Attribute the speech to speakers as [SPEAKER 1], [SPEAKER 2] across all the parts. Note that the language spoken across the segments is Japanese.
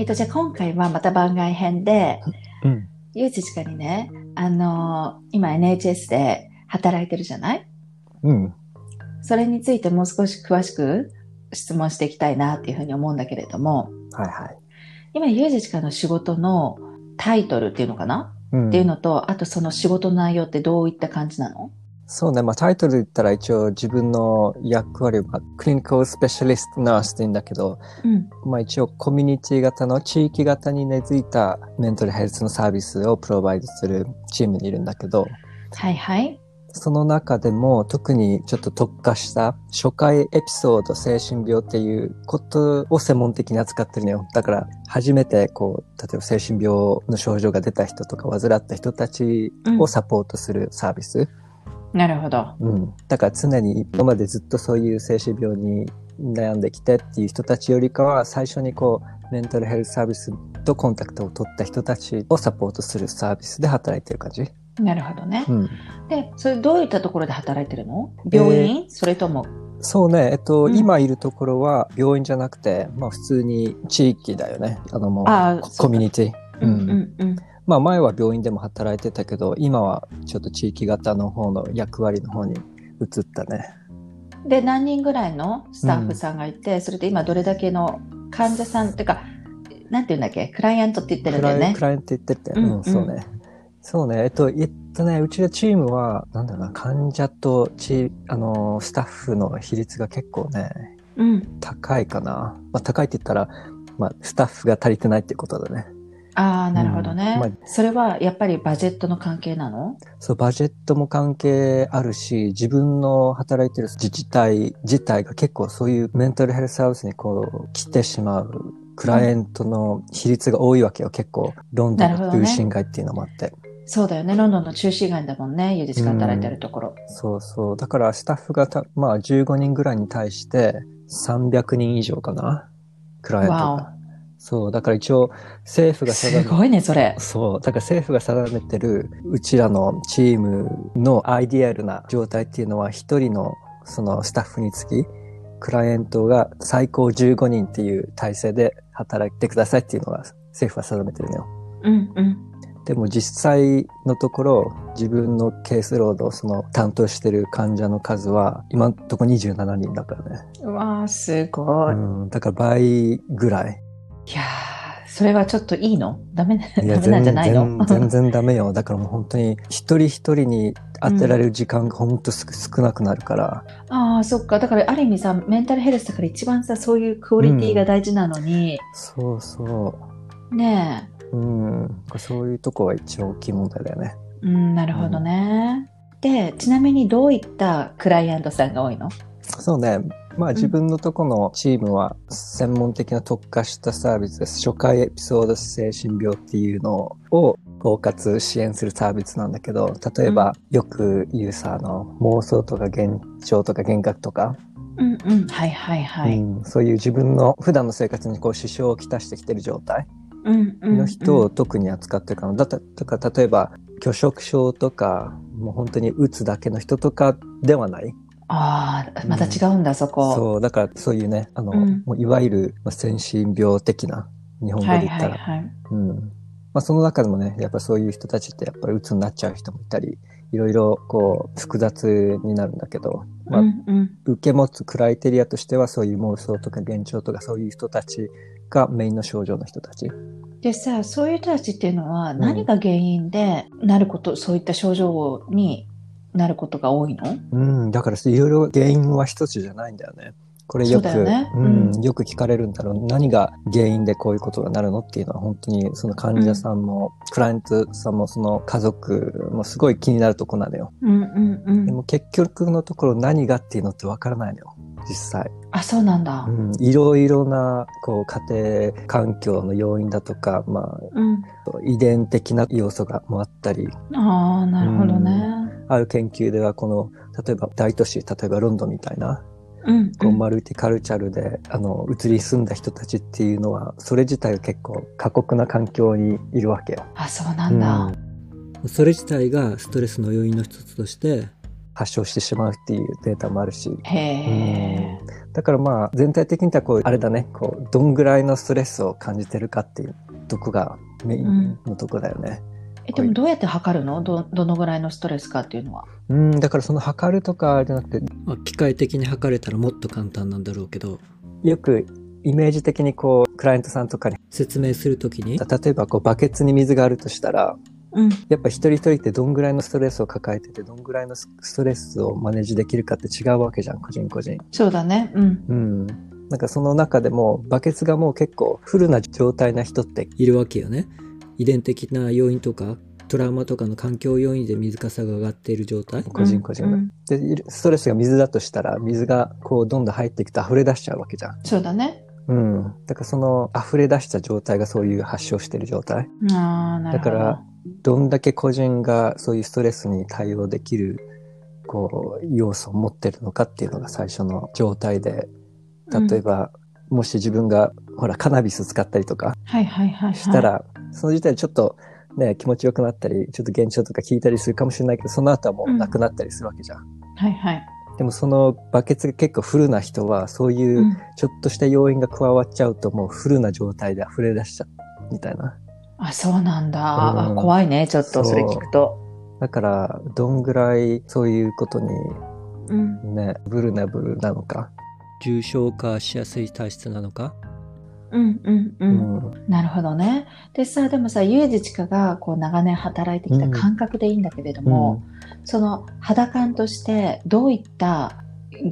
[SPEAKER 1] えっ、と、じゃあ今回はまた番外編で、
[SPEAKER 2] うん。
[SPEAKER 1] ゆうじちかにね、あのー今 NHS で働いてるじゃない？
[SPEAKER 2] うん。
[SPEAKER 1] それについてもう少し詳しく質問していきたいなっていうふうに思うんだけれども、
[SPEAKER 2] はいはい。
[SPEAKER 1] 今、ゆうじちかの仕事のタイトルっていうのかな、
[SPEAKER 2] うん
[SPEAKER 1] っていうのと、あとその仕事の内容ってどういった感じなの？
[SPEAKER 2] そうね、まあタイトルで言ったら一応自分の役割はクリニカルスペシャリストナースって言うんだけど、
[SPEAKER 1] うん。
[SPEAKER 2] まあ一応コミュニティ型の地域型に根付いたメンタルヘルスのサービスをプロバイドするチームにいるんだけど、
[SPEAKER 1] はいはい。
[SPEAKER 2] その中でも特にちょっと特化した初回エピソード精神病っていうことを専門的に扱ってるのよ。だから初めてこう、例えば精神病の症状が出た人とか患った人たちをサポートするサービス。
[SPEAKER 1] なるほど。
[SPEAKER 2] うん。だから常に今までずっとそういう精神病に悩んできてっていう人たちよりかは最初にこうメンタルヘルスサービスとコンタクトを取った人たちをサポートするサービスで働いてる感じ？
[SPEAKER 1] なるほどね。
[SPEAKER 2] うん。
[SPEAKER 1] で、それどういったところで働いてるの？病院、それとも、
[SPEAKER 2] そうね、えっと、
[SPEAKER 1] うん
[SPEAKER 2] 今いるところは病院じゃなくて、まあ普通に地域だよね。あのもうコミュニティ。
[SPEAKER 1] うんうんうん。
[SPEAKER 2] まあ前は病院でも働いてたけど、今はちょっと地域型の方の役割の方に移ったね。
[SPEAKER 1] で、何人ぐらいのスタッフさんがいて、それで今どれだけの患者さんっていうか、なんて言うんだっけ？クライアントって言ってるんだよね
[SPEAKER 2] ク。ライアント言ってて、
[SPEAKER 1] うん
[SPEAKER 2] うん、そうね。そうね、えっと、えっとね、うちのチームは、なんだろうな、患者とチあの、スタッフの比率が結構ね、
[SPEAKER 1] うん。
[SPEAKER 2] 高いかな。まあ高いって言ったら、まあスタッフが足りてないってことだね。
[SPEAKER 1] ああ、なるほどね、
[SPEAKER 2] うんまあ
[SPEAKER 1] それはやっぱりバジェットの関係なの？
[SPEAKER 2] そう、バジェットも関係あるし、自分の働いてる自治体自体が結構そういうメンタルヘルスサービスにこう来てしまうクライアントの比率が多いわけよ。結構、ロンドンの中心街っていうのもあって。
[SPEAKER 1] そうだよね。ロンドンの中心街だもんね。ゆでちか働いてるところ。
[SPEAKER 2] そうそう。だからスタッフがた、まあ15人ぐらいに対して300人以上かなクライアント
[SPEAKER 1] わ
[SPEAKER 2] が。そう。だから一応政府
[SPEAKER 1] お。
[SPEAKER 2] が定め
[SPEAKER 1] すごいね、それ。
[SPEAKER 2] そう。だから政府が定めてるうちらのチームのアイディアルな状態っていうのは一人のそのスタッフにつきクライアントが最高15人っていう体制で働いてくださいっていうのが政府は定めてるのよ。
[SPEAKER 1] うんうん。
[SPEAKER 2] でも実際のところ自分のケースロード、その担当してる患者の数は今のところ27人だからね。
[SPEAKER 1] うわー、すごい。
[SPEAKER 2] うん、だから倍ぐらい。
[SPEAKER 1] いやー、それはちょっといいの？ダメ、ダメなんじゃないの？
[SPEAKER 2] 全然ダメよ。だからもう本当に一人一人に当てられる時間が本当す少なくなるから。
[SPEAKER 1] ああ、そっか。だからある意味さ、メンタルヘルスだから一番さ、そういうクオリティが大事なのに、
[SPEAKER 2] そうそ
[SPEAKER 1] ね
[SPEAKER 2] う。うん。そういうとこは一応大きい問題だよね。
[SPEAKER 1] え。うん、なるほどね。で、ちなみにどういったクライアントさんが多いの？
[SPEAKER 2] そうね。まあ自分のとこのチームは専門的な特化したサービスです。初回エピソード精神病っていうのを包括支援するサービスなんだけど、例えばよく言うさ、あの、妄想とか幻聴とか幻覚とか、
[SPEAKER 1] うんうん。はいはいはい。
[SPEAKER 2] うん、そういう自分の普段の生活にこう支障をきたしてきてる状態の人を特に扱ってるかな。だっただから例えば拒食症とか、もう本当にうつだけの人とかではない。
[SPEAKER 1] ああ、また違うんだ、そこ。
[SPEAKER 2] そう、だからそういうね、あの、
[SPEAKER 1] うん
[SPEAKER 2] もういわゆるまあ先進病的な日本語
[SPEAKER 1] はい
[SPEAKER 2] で言ったら。
[SPEAKER 1] はいはい。
[SPEAKER 2] うん。まあその中でもね、やっぱそういう人たちってやっぱりうつになっちゃう人もいたり、いろいろこう複雑になるんだけど、まあ、
[SPEAKER 1] うんうん。
[SPEAKER 2] 受け持つクライテリアとしてはそういう妄想とか幻聴とかそういう人たちがメインの症状の人たち。
[SPEAKER 1] でさ、そういう人たちっていうのは何が原因でなること、そういった症状になることが多いの？
[SPEAKER 2] うん、だからいろいろ原因は一つじゃないんだよね。これよく、
[SPEAKER 1] そうだよね
[SPEAKER 2] う
[SPEAKER 1] うん
[SPEAKER 2] ん、よく聞かれるんだろう。何が原因でこういうことがなるのっていうのは本当にその患者さんも、クライアントさんもその家族もすごい気になるとこなのよ。
[SPEAKER 1] うんうんうん。
[SPEAKER 2] でも結局のところ何がっていうのってわからないのよ。実際。
[SPEAKER 1] あ、そうなんだ
[SPEAKER 2] う。ん、いろいろな、こう、家庭環境の要因だとか、まあ、
[SPEAKER 1] うん。
[SPEAKER 2] 遺伝的な要素がもあったり、
[SPEAKER 1] ああ、なるほどね。
[SPEAKER 2] ある研究ではこの、例えば大都市、例えばロンドンみたいな、
[SPEAKER 1] うん。
[SPEAKER 2] こうマルティカルチャルで、あの、移り住んだ人たちっていうのは、それ自体が結構過酷な環境にいるわけよ。
[SPEAKER 1] あ、そうなんだ。
[SPEAKER 2] うんそれ自体がストレスの要因の一つとして発症してしまうっていうデータもあるし。
[SPEAKER 1] へえ。
[SPEAKER 2] だからまあ全体的にはこう、あれだね、こう、どんぐらいのストレスを感じてるかっていうとこがメインのとこだよね。
[SPEAKER 1] えでもどうやって測るの？どどのぐらいのストレスかっていうのは。
[SPEAKER 2] うん、だからその測るとかじゃなくて、
[SPEAKER 3] まあ、機械的に測れたらもっと簡単なんだろうけど、
[SPEAKER 2] よくイメージ的にこう、クライアントさんとかに、
[SPEAKER 3] 説明するときに、
[SPEAKER 2] 例えばこう、バケツに水があるとしたら、
[SPEAKER 1] うん。
[SPEAKER 2] やっぱ一人一人ってどんぐらいのストレスを抱えてて、どんぐらいのストレスをマネージできるかって違うわけじゃん、個人個人。
[SPEAKER 1] そうだね。うん。
[SPEAKER 2] うん。なんかその中でも、バケツがもう結構フルな状態な人って、
[SPEAKER 3] いるわけよね。遺伝的な要因とか、トラウマとかの環境要因で水かさが上がっている状態。
[SPEAKER 2] 個人個人が。
[SPEAKER 1] うん
[SPEAKER 2] で、ストレスが水だとしたら、水がこうどんどん入っていくと溢れ出しちゃうわけじゃん。
[SPEAKER 1] そうだね。
[SPEAKER 2] うん。だからその溢れ出した状態がそういう発症してる状態。
[SPEAKER 1] ああ、なるほど。
[SPEAKER 2] だから、どんだけ個人がそういうストレスに対応できる、こう、要素を持ってるのかっていうのが最初の状態で、例えば、もし自分が、ほら、カナビス使ったりとか
[SPEAKER 1] はいはいはい、はい。
[SPEAKER 2] したら、その時点でちょっと、ね、気持ちよくなったり、ちょっと現象とか聞いたりするかもしれないけど、その後はもうなくなったりするわけじゃん。
[SPEAKER 1] はいはい。
[SPEAKER 2] でもそのバケツが結構フルな人は、そういううんちょっとした要因が加わっちゃうと、もうフルな状態で溢れ出しちゃう、みたいな。
[SPEAKER 1] あ、そうなんだ。
[SPEAKER 2] うん
[SPEAKER 1] あ怖いね、ちょっとそれ聞くと。
[SPEAKER 2] だから、どんぐらいそういうことに
[SPEAKER 1] うん。
[SPEAKER 2] ね、ブルナブルなのか？
[SPEAKER 3] 重症化しやすい体質なのか？
[SPEAKER 1] うんうんう。
[SPEAKER 2] うんん。
[SPEAKER 1] なるほどね。でさ、でもさ、ユージチカがこう長年働いてきた感覚でいいんだけれども、その肌感としてどういった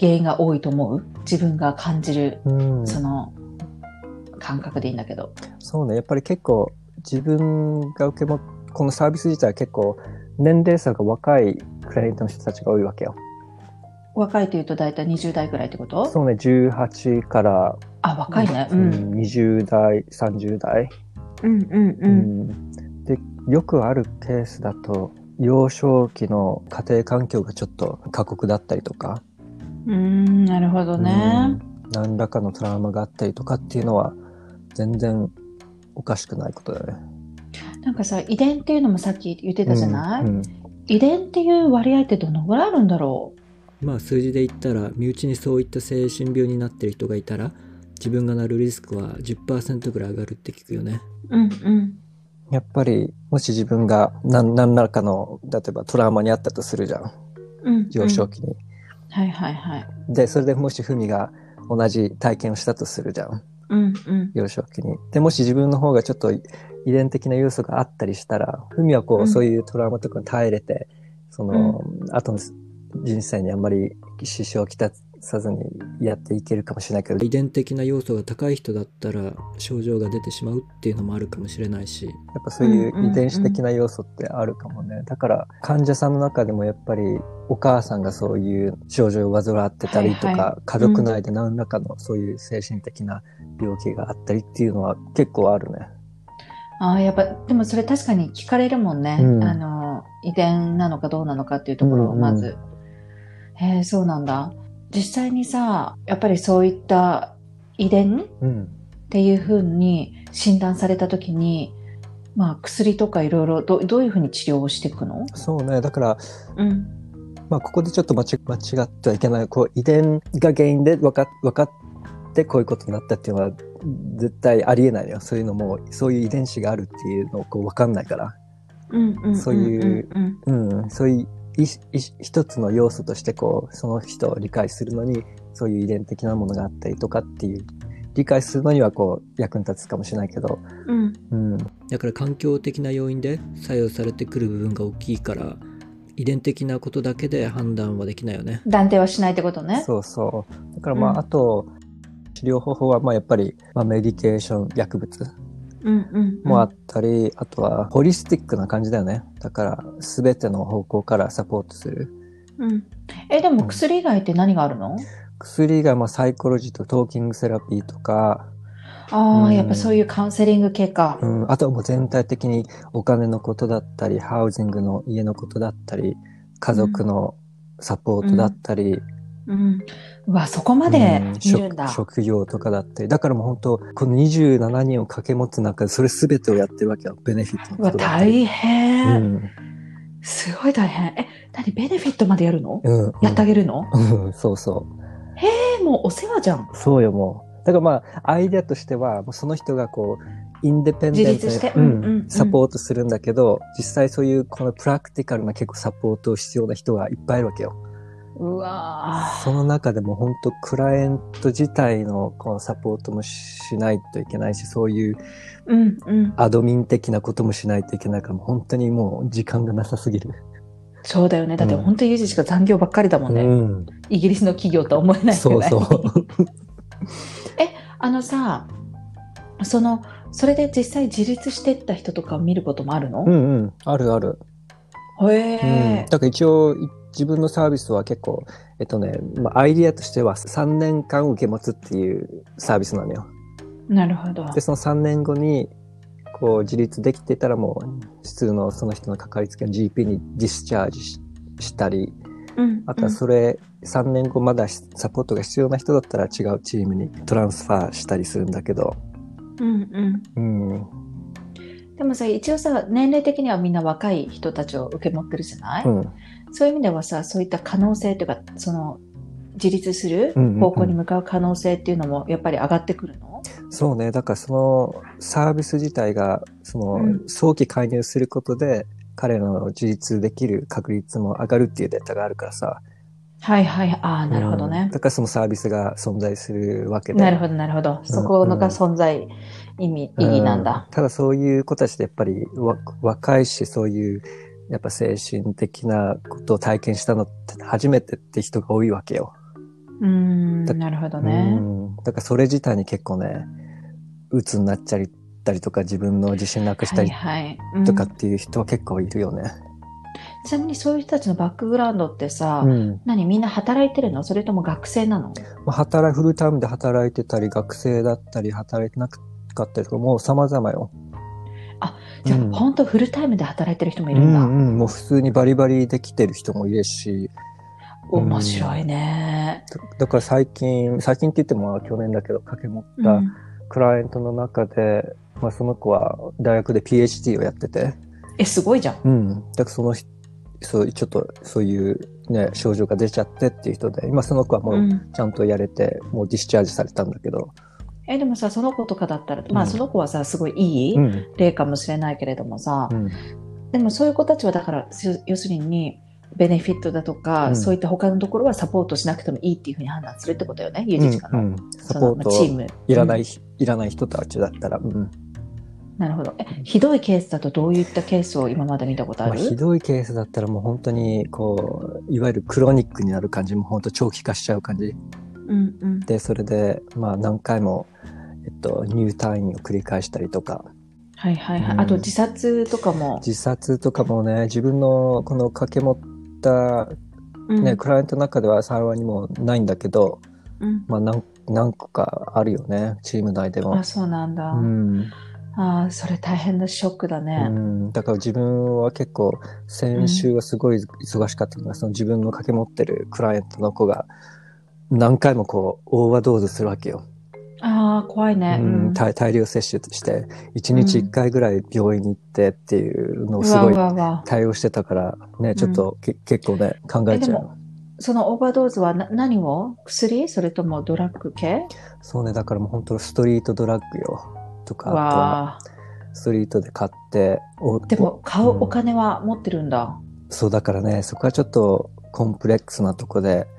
[SPEAKER 1] 原因が多いと思う？自分が感じる、
[SPEAKER 2] うん。
[SPEAKER 1] その感覚でいいんだけど。
[SPEAKER 2] そうね、やっぱり結構自分が受けも、このサービス自体は結構年齢差が若いクライアントの人たちが多いわけよ。
[SPEAKER 1] 若いというと大体20代ぐらいってこと？
[SPEAKER 2] そうね、18から、
[SPEAKER 1] あ、若いね。う。
[SPEAKER 2] うんん、20代、30代。
[SPEAKER 1] うんうんう。
[SPEAKER 2] うんんで、よくあるケースだと、幼少期の家庭環境がちょっと過酷だったりとか、
[SPEAKER 1] うん、なるほどね。
[SPEAKER 2] うん何らかのトラウマがあったりとかっていうのは全然おかしくないことだよね。
[SPEAKER 1] なんかさ、遺伝っていうのもさっき言ってたじゃない、
[SPEAKER 2] うんうん
[SPEAKER 1] 遺伝っていう割合ってどのぐらいあるんだろ
[SPEAKER 3] まあ数字で言ったら、身内にそういった精神病になってる人がいたら、自分がなるリスクは10%ぐらい上がるって聞くよね。
[SPEAKER 1] ううんうん。
[SPEAKER 2] やっぱり、もし自分が何何らかの、例えばトラウマにあったとするじゃん。
[SPEAKER 1] うん、
[SPEAKER 2] 幼少期に。
[SPEAKER 1] はいはいはい。
[SPEAKER 2] で、それでもしふみが同じ体験をしたとするじゃん。
[SPEAKER 1] うんうん。
[SPEAKER 2] 幼少期に。で、もし自分の方がちょっと遺伝的な要素があったりしたら、ふみはこう、
[SPEAKER 1] うん
[SPEAKER 2] そういうトラウマとかに耐えれて、その、後の人生にあんまり支障をきたさずにやっていけるかもしれないけど、
[SPEAKER 3] 遺伝的な要素が高い人だったら症状が出てしまうっていうのもあるかもしれないし
[SPEAKER 2] やっぱそういう遺伝子的な要素ってあるかもね。だから患者さんの中でもやっぱりお母さんがそういう症状を患ってたりとか、
[SPEAKER 1] はいはい
[SPEAKER 2] 家族内で何らかのそういう精神的な病気があったりっていうのは結構あるね。
[SPEAKER 1] ああ、やっぱ、でもそれ確かに聞かれるもんね。
[SPEAKER 2] うん
[SPEAKER 1] あの、遺伝なのかどうなのかっていうところを
[SPEAKER 2] うんうん
[SPEAKER 1] まず。へえ、そうなんだ。実際にさ、やっぱりそういった遺伝っ
[SPEAKER 2] うん。
[SPEAKER 1] ていうふうに診断されたときに、まあ薬とかいろいろどどういうふうに治療をしていくの？
[SPEAKER 2] そうね。だから、
[SPEAKER 1] うん。
[SPEAKER 2] まあここでちょっと間違間違ってはいけない。こう遺伝が原因で分か分かってこういうことになったっていうのは絶対ありえないのよ。そういうのも、そういう遺伝子があるっていうのをこう分かんないから。そういう
[SPEAKER 1] うん
[SPEAKER 2] うん、そういう一つの要素としてこうその人を理解するのにそういう遺伝的なものがあったりとかっていう理解するのにはこう役に立つかもしれないけど、
[SPEAKER 1] うん。
[SPEAKER 2] うん、
[SPEAKER 3] だから環境的な要因で作用されてくる部分が大きいから遺伝的なことだけで判断はできないよね。
[SPEAKER 1] 断定はしないってことね。
[SPEAKER 2] そうそう。だからまあ、
[SPEAKER 1] うん。
[SPEAKER 2] あと治療方法はまあやっぱり、まあ、メディケーション薬物
[SPEAKER 1] うんうんうん。
[SPEAKER 2] もあったり、あとはホリスティックな感じだよね。だから全ての方向からサポートする。
[SPEAKER 1] うん。え、でも薬以外って何があるの？
[SPEAKER 2] 薬がまあサイコロジーとトーキングセラピーとか。
[SPEAKER 1] ああ、
[SPEAKER 2] うん。
[SPEAKER 1] やっぱそういうカウンセリング系か。
[SPEAKER 2] う。ん、あとはもう全体的にお金のことだったり、ハウジングの家のことだったり、家族のサポートだったり、
[SPEAKER 1] うん。うわ、そこまで
[SPEAKER 2] うん
[SPEAKER 1] 見るんだ。
[SPEAKER 2] 職職業とかだったり、だからもう本当、この27人を掛け持つ中で、それ全てをやってるわけよ。ベネフィットの。
[SPEAKER 1] 大変、
[SPEAKER 2] うん、
[SPEAKER 1] すごい大変。え、何ベネフィットまでやるの、
[SPEAKER 2] うん。
[SPEAKER 1] やってあげるの？
[SPEAKER 2] うん、そうそ
[SPEAKER 1] え、もうお世話じゃん。
[SPEAKER 2] う。そうよ、もう。だからまあ、アイデアとしては、もうその人がこう、インデペンデント
[SPEAKER 1] 自立して
[SPEAKER 2] う
[SPEAKER 1] うんうんうん
[SPEAKER 2] ん、サポートするんだけど、実際そういうこのプラクティカルな結構サポート必要な人がいっぱいいるわけよ。
[SPEAKER 1] うわ
[SPEAKER 2] その中でも本当クライアント自体のこのサポートもしないといけないし、そういう。アドミン的なこともしないといけないから、もう本当にもう時間がなさすぎる。
[SPEAKER 1] そうだよね。だって
[SPEAKER 2] うん
[SPEAKER 1] 本当にユージしか残業ばっかりだもんね。
[SPEAKER 2] うん。
[SPEAKER 1] イギリスの企業とは思えない。
[SPEAKER 2] そうそう。
[SPEAKER 1] あのさ、その、それで実際自立してった人とかを見ることもあるの、
[SPEAKER 2] うんうん。あるある。
[SPEAKER 1] へ
[SPEAKER 2] うん
[SPEAKER 1] え、
[SPEAKER 2] だから一応い自分のサービスは結構、えっとね、まあ、アイディアとしては3年間受け持つっていうサービスなのよ。
[SPEAKER 1] なるほど。
[SPEAKER 2] で、その3年後に、こう自立できてたらもう普通のその人のかかりつけの GP にディスチャージししたり、
[SPEAKER 1] うん。
[SPEAKER 2] あとはそれ3年後まだサポートが必要な人だったら違うチームにトランスファーしたりするんだけど、
[SPEAKER 1] うんうん。
[SPEAKER 2] うん、
[SPEAKER 1] でもさ、一応さ、年齢的にはみんな若い人たちを受け持ってるじゃない、
[SPEAKER 2] うん、
[SPEAKER 1] そういう意味ではさ、そういった可能性というか、その、自立する
[SPEAKER 2] うんうんうん
[SPEAKER 1] 方向に向かう可能性っていうのもやっぱり上がってくるの、
[SPEAKER 2] そうね。だからそのサービス自体が、その
[SPEAKER 1] うん
[SPEAKER 2] 早期介入することで、彼らの自立できる確率も上がるっていうデータがあるからさ。
[SPEAKER 1] はいはい。ああ、なるほど
[SPEAKER 2] うん
[SPEAKER 1] ね。
[SPEAKER 2] だからそのサービスが存在するわけで。
[SPEAKER 1] なるほど、なるほど。そこのが存在意味、意義なん
[SPEAKER 2] う
[SPEAKER 1] だ。
[SPEAKER 2] ただそういう子たちってやっぱりわ若いし、そういう、やっぱ精神的なことを体験したのって初めてって人が多いわけよ。
[SPEAKER 1] うーん、
[SPEAKER 2] だ
[SPEAKER 1] なるほど
[SPEAKER 2] う
[SPEAKER 1] ね。
[SPEAKER 2] ん。だからそれ自体に結構ね、鬱になっちゃったりとか、自分の自信なくした
[SPEAKER 1] はい
[SPEAKER 2] りとかっていう人は結構いるよね。
[SPEAKER 1] ちなみにそういう人たちのバックグラウンドってさ、
[SPEAKER 2] うん。
[SPEAKER 1] 何みんな働いてるの？それとも学生なの？
[SPEAKER 2] まあ、働い、フルタイムで働いてたり、学生だったり、働いてなかったりとか、もう様々よ。
[SPEAKER 1] じゃあ、
[SPEAKER 2] うん
[SPEAKER 1] 本当フルタイムで働いてる人もいる
[SPEAKER 2] うん
[SPEAKER 1] だ。
[SPEAKER 2] んうん、もう普通にバリバリできてる人もいるし、
[SPEAKER 1] 面白いね。
[SPEAKER 2] だだから最近、最近って言ってもまあ去年だけど、掛け持った
[SPEAKER 1] うん
[SPEAKER 2] クライアントの中で、まあその子は大学で PhD をやってて、
[SPEAKER 1] え、すごいじゃん。
[SPEAKER 2] うん。だからその人、そう、ちょっとそういうね、症状が出ちゃってっていう人で、今その子はも
[SPEAKER 1] う。
[SPEAKER 2] うんちゃんとやれて、もうディスチャージされたんだけど、
[SPEAKER 1] え、でもさ、その子とかだったら、まあ
[SPEAKER 2] うん
[SPEAKER 1] その子はさ、すごいいい
[SPEAKER 2] うん。
[SPEAKER 1] 例かもしれないけれどもさ
[SPEAKER 2] う、ん。
[SPEAKER 1] でもそういう子たちはだから、す要するに、ベネフィットだとか、
[SPEAKER 2] うん
[SPEAKER 1] そういった他のところはサポートしなくてもいいっていうふうに判断するってことよね、ユージチカの。
[SPEAKER 2] うんうんサ
[SPEAKER 1] その
[SPEAKER 2] ポー
[SPEAKER 1] チーム。
[SPEAKER 2] いらない、
[SPEAKER 1] うん
[SPEAKER 2] いらない人たちだったら、うん。
[SPEAKER 1] なるほど。え、ひどいケースだとどういったケースを今まで見たことあ
[SPEAKER 2] まあ、
[SPEAKER 1] る、
[SPEAKER 2] ひどいケースだったらもう本当に、こう、いわゆるクロニックになる感じ、もう本当長期化しちゃう感じ。
[SPEAKER 1] うんうん。
[SPEAKER 2] で、それで、まあ何回も、えっと、入退院を繰り返したりとか、
[SPEAKER 1] はいはいはい。
[SPEAKER 2] うん
[SPEAKER 1] あと自殺とかも。
[SPEAKER 2] 自殺とかもね、自分のこの掛け持った、
[SPEAKER 1] うん
[SPEAKER 2] ね、クライアントの中では幸いにもないんだけど、
[SPEAKER 1] うん
[SPEAKER 2] まあ何何個かあるよね、チーム内でも
[SPEAKER 1] あ、。そうなんだ。
[SPEAKER 2] うん
[SPEAKER 1] ああ、それ大変なショックだ
[SPEAKER 2] う
[SPEAKER 1] ね。
[SPEAKER 2] ん、だから自分は結構先週はすごい忙しかったのが、その自分の掛け持ってるクライアントの子が何回もこうオーバードーズするわけよ。
[SPEAKER 1] ああ、怖いね。
[SPEAKER 2] う
[SPEAKER 1] うん
[SPEAKER 2] ん、大大量摂取して1日1回ぐらい病院に行ってっていうのをすごい。対応してたからねちょっとけ、結構ね考えちゃう。
[SPEAKER 1] そのオーバードーズはな何を？薬？それともドラッグ系？
[SPEAKER 2] そうねだからもう本当ストリートドラッグよとかあと。ストリートで買ってお
[SPEAKER 1] でも買う
[SPEAKER 2] うん
[SPEAKER 1] お金は持ってるんだ。
[SPEAKER 2] そうだからねそこはちょっとコンプレックスなとこで
[SPEAKER 1] うん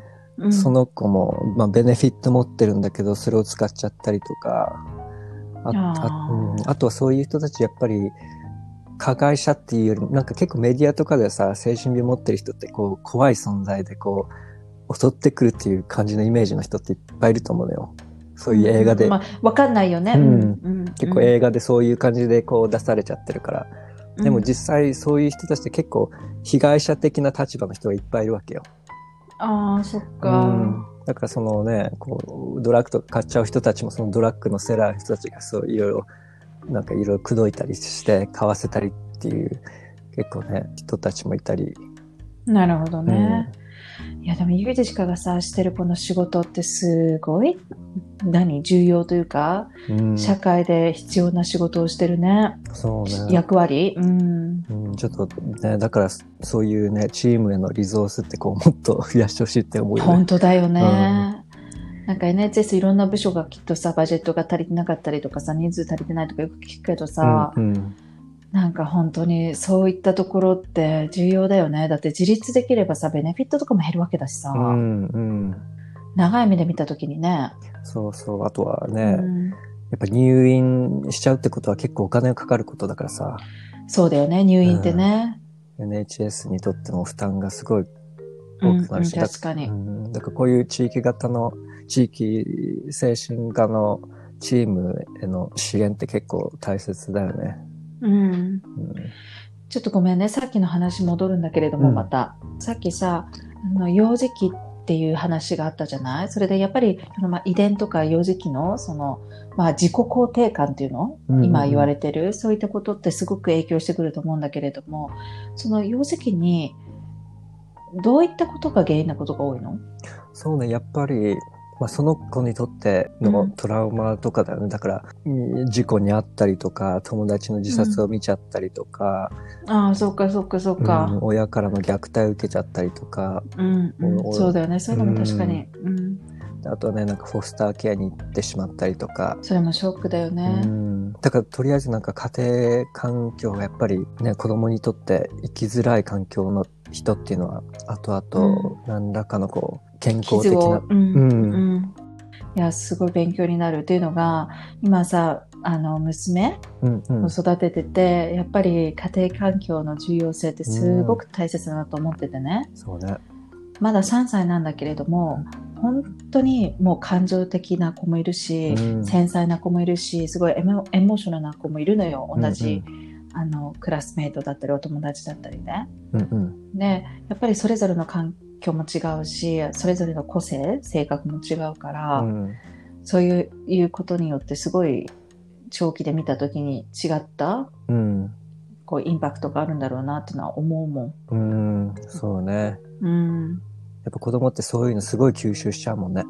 [SPEAKER 2] その子も、まあ、ベネフィット持ってるんだけど、それを使っちゃったりとか、ああうん、あとはそういう人たち、やっぱり、加害者っていうよりも、なんか結構メディアとかでさ、精神病持ってる人って、こう、怖い存在で、こう、襲ってくるっていう感じのイメージの人っていっぱいいると思うのよ。そういう映画で。
[SPEAKER 1] まあ、わかんないよね。
[SPEAKER 2] うん
[SPEAKER 1] うん
[SPEAKER 2] 結構映画でそういう感じでこう出されちゃってるから。
[SPEAKER 1] 画
[SPEAKER 2] でも実際そういう人たちって結構被害者的な立場の人がいっぱいいるわけよ。
[SPEAKER 1] ああ、そっ
[SPEAKER 2] う
[SPEAKER 1] か。
[SPEAKER 2] んだからそのね、こう、ドラッグとか買っちゃう人たちも、そのドラッグのセラーの人たちがそういろいろ、なんかいろいろ口説いたりして、買わせたりっていう、結構ね、人たちもいたり。
[SPEAKER 1] なるほどね。いや、でも、ゆうじしかがさ、してるこの仕事ってすごい何？重要というか、
[SPEAKER 2] うん、
[SPEAKER 1] 社会で必要な仕事をしてるね。
[SPEAKER 2] そうね。
[SPEAKER 1] 役割？うん。
[SPEAKER 2] うん、ちょっとね、だからそういうね、チームへのリゾースってこうもっと 増やしてほしいって思うよね。
[SPEAKER 1] 本当だよね。
[SPEAKER 2] うん
[SPEAKER 1] なんか NHS いろんな部署がきっとさ、バジェットが足りてなかったりとかさ、人数足りてないとかよく聞くけどさ、
[SPEAKER 2] うんうん
[SPEAKER 1] なんか本当にそういったところって重要だよね。だって自立できればさ、ベネフィットとかも減るわけだしさ、
[SPEAKER 2] うんうん、
[SPEAKER 1] 長い目で見たときにね。
[SPEAKER 2] そうそう。あとはね、
[SPEAKER 1] うん
[SPEAKER 2] やっぱ入院しちゃうってことは結構お金がかかることだからさ、
[SPEAKER 1] そうだよね、入院ってね。
[SPEAKER 2] NHS にとっても負担がすごい
[SPEAKER 1] うん、
[SPEAKER 2] 大きくなるし、
[SPEAKER 1] うん確かに。
[SPEAKER 2] うん、だからこういう地域型の、地域精神科のチームへの支援って結構大切だよね。
[SPEAKER 1] うん。
[SPEAKER 2] うん。
[SPEAKER 1] ちょっとごめんね、さっきの話戻るんだけれども、
[SPEAKER 2] うん
[SPEAKER 1] また。さっきさ、あの幼児期っていう話があったじゃない？それでやっぱり、そのまあ遺伝とか幼児期の、その、まあ自己肯定感っていうの、
[SPEAKER 2] うんうん。
[SPEAKER 1] 今言われてる、そういったことってすごく影響してくると思うんだけれども、その幼児期に、どういったことが原因なことが多いの？
[SPEAKER 2] そうね、やっぱり、まあ、その子にとって
[SPEAKER 1] うん
[SPEAKER 2] のトラウマとかだよね。だから、うん事故にあったりとか、友達の自殺を見ちゃったりとか、
[SPEAKER 1] ああ、そっかそっかそっ
[SPEAKER 2] うん
[SPEAKER 1] か。
[SPEAKER 2] 親からの虐待を受けちゃったりとか、
[SPEAKER 1] うん、そうだよね。そういうのも確かに。うん。
[SPEAKER 2] あとはね、なんかフォスターケアに行ってしまったりとか、
[SPEAKER 1] それもショックだよね。
[SPEAKER 2] うんだからとりあえずなんか家庭環境がやっぱりね子供にとって生きづらい環境の人っていうのは後々何らかのこう健康的な。
[SPEAKER 1] うん。
[SPEAKER 2] うん。
[SPEAKER 1] うん。いやすごい勉強になるっていうのが今さあの娘
[SPEAKER 2] うんうん。
[SPEAKER 1] を育ててて、やっぱり家庭環境の重要性ってすごく大切だなと思っててね、
[SPEAKER 2] そうね。
[SPEAKER 1] まだ3歳なんだけれども本当にもう感情的な子もいるし、
[SPEAKER 2] うん。
[SPEAKER 1] 繊細な子もいるしすごいエモエモーショナルな子もいるのよ同じ、
[SPEAKER 2] う
[SPEAKER 1] あのクラスメートだったりお友達だったりね。
[SPEAKER 2] うんうん。
[SPEAKER 1] でやっぱりそれぞれの環境も違うしそれぞれの個性性格も違うから、
[SPEAKER 2] うん。
[SPEAKER 1] そういういうことによってすごい長期で見た時に違った
[SPEAKER 2] うん。
[SPEAKER 1] こうインパクトがあるんだろうなっていうのは思うもん。
[SPEAKER 2] うん。そうね。
[SPEAKER 1] うん、
[SPEAKER 2] やっぱ子供ってそういうのすごい吸収しちゃうもんね。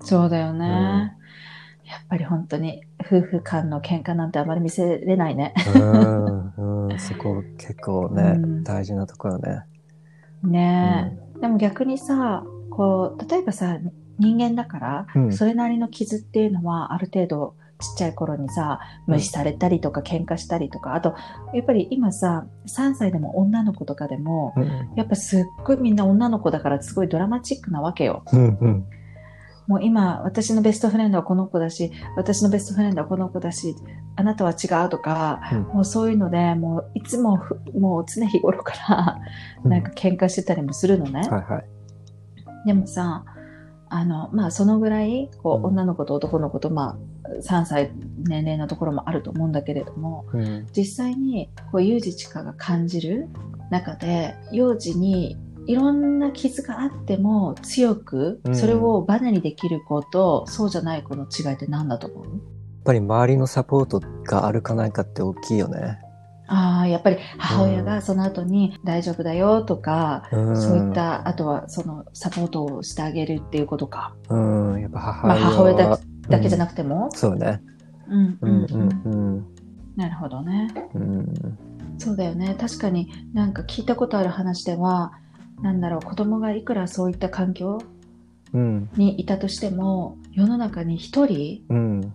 [SPEAKER 1] そうだよね。やっぱり本当に夫婦間の喧嘩なんてあまり見せれないね。
[SPEAKER 2] うん、うん、そこ結構ね、
[SPEAKER 1] うん。
[SPEAKER 2] 大事なところね。
[SPEAKER 1] ね。え、でも逆にさこう例えばさ人間だから、
[SPEAKER 2] うん。
[SPEAKER 1] それなりの傷っていうのはある程度ちっちゃい頃にさ無視されたりとか喧嘩したりとかあとやっぱり今さ3歳でも女の子とかでも
[SPEAKER 2] うん。
[SPEAKER 1] やっぱすっごいみんな女の子だからすごいドラマチックなわけよ。
[SPEAKER 2] うんうん
[SPEAKER 1] もう今私のベストフレンドはこの子だし私のベストフレンドはこの子だしあなたは違うとか、
[SPEAKER 2] うん。
[SPEAKER 1] もうそういうのでもういつもふもう常日頃から
[SPEAKER 2] うん。
[SPEAKER 1] なんか喧嘩してたりもするのね。
[SPEAKER 2] はいはい。
[SPEAKER 1] でもさ、あの、まあ、そのぐらい、こう、
[SPEAKER 2] うん。
[SPEAKER 1] 女の子と男の子と、まあ、3歳年齢のところもあると思うんだけれども、
[SPEAKER 2] うん。
[SPEAKER 1] 実際に、こう、幼児知花が感じる中で、幼児にいろんな傷があっても強く
[SPEAKER 2] う、ん
[SPEAKER 1] それをバネにできる子と、そうじゃない子の違いって何だと思う？
[SPEAKER 2] やっぱり周りのサポートがあるかないかって大きいよね。
[SPEAKER 1] ああ、やっぱり母親がその後に大丈夫だよとか、
[SPEAKER 2] うん、
[SPEAKER 1] そういっ。た、あとはそのサポートをしてあげるっていうことか。
[SPEAKER 2] うん、やっぱ母
[SPEAKER 1] まあ母親だだけじゃな
[SPEAKER 2] く
[SPEAKER 1] くても、
[SPEAKER 2] そうね。
[SPEAKER 1] うん
[SPEAKER 2] うんうんうん
[SPEAKER 1] なるほどね。
[SPEAKER 2] うん
[SPEAKER 1] そうだよね。確かになんか聞いたことある話では、なんだろう、子供がいくらそういった環境
[SPEAKER 2] うん。
[SPEAKER 1] にいたとしても、世の中に一人
[SPEAKER 2] うん。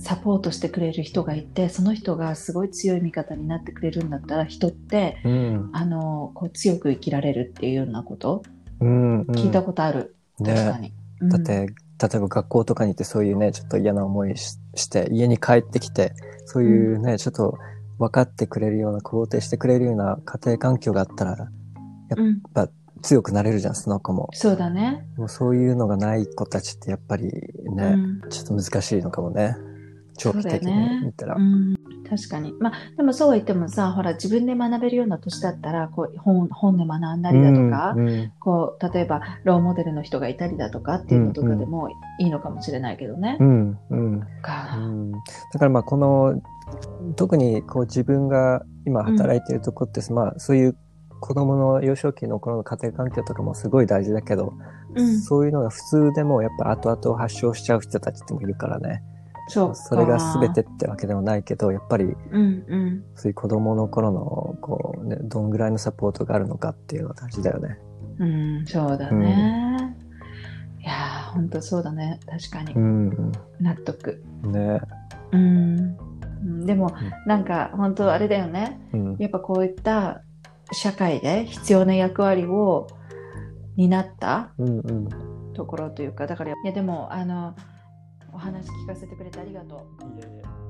[SPEAKER 1] サポートしてくれる人がいて、その人がすごい強い味方になってくれるんだったら、人って、
[SPEAKER 2] うん。
[SPEAKER 1] あの、こう強く生きられるっていうようなこと、
[SPEAKER 2] うん
[SPEAKER 1] 聞いたことある。確か
[SPEAKER 2] ね。
[SPEAKER 1] に。うん。
[SPEAKER 2] だって、例えば学校とかに行ってそういうね、ちょっと嫌な思いしして、家に帰ってきて、そういうね、ちょっと分かってくれるような、肯定してくれるような家庭環境があったら、
[SPEAKER 1] うん、
[SPEAKER 2] 強くなれるじゃん、その子も。
[SPEAKER 1] そうだね。
[SPEAKER 2] でもそういうのがない子たちってやっぱりね、
[SPEAKER 1] うん
[SPEAKER 2] ちょっと難しいのかもね。長期的に見たら。
[SPEAKER 1] うん、確かに。まあ、でもそうは言ってもさ、ほら、自分で学べるような年だったら、こう、本、本で学んだりだとか、
[SPEAKER 2] うんうん
[SPEAKER 1] こう、例えば、ローモデルの人がいたりだとかっていうのとかでもいいのかもしれないけどね。
[SPEAKER 2] うんうん
[SPEAKER 1] か
[SPEAKER 2] うんだからまあこの特にこう自分が今働いてるとこって、まあそういう子供の幼少期の頃の家庭環境とかもすごい大事だけど、
[SPEAKER 1] うん
[SPEAKER 2] そういうのが普通でもやっぱ後々発症しちゃう人たちってもいるからね。
[SPEAKER 1] そ。
[SPEAKER 2] それが全てってわけでもないけど、やっぱり
[SPEAKER 1] うんうん。
[SPEAKER 2] そういう子供の頃の、こうね、どんぐらいのサポートがあるのかっていうのは大事だよね。
[SPEAKER 1] うん、そうだね。いやー、ほんとそうだね。確かに
[SPEAKER 2] う。ん。
[SPEAKER 1] 納得。
[SPEAKER 2] ね。
[SPEAKER 1] うん。うんでも、なんか、本当あれだよね。
[SPEAKER 2] うん。
[SPEAKER 1] やっぱこういった社会で必要な役割を担った。ところというか、だから、いやでも、あの、お話聞かせてくれてありがとう。
[SPEAKER 2] いえいえ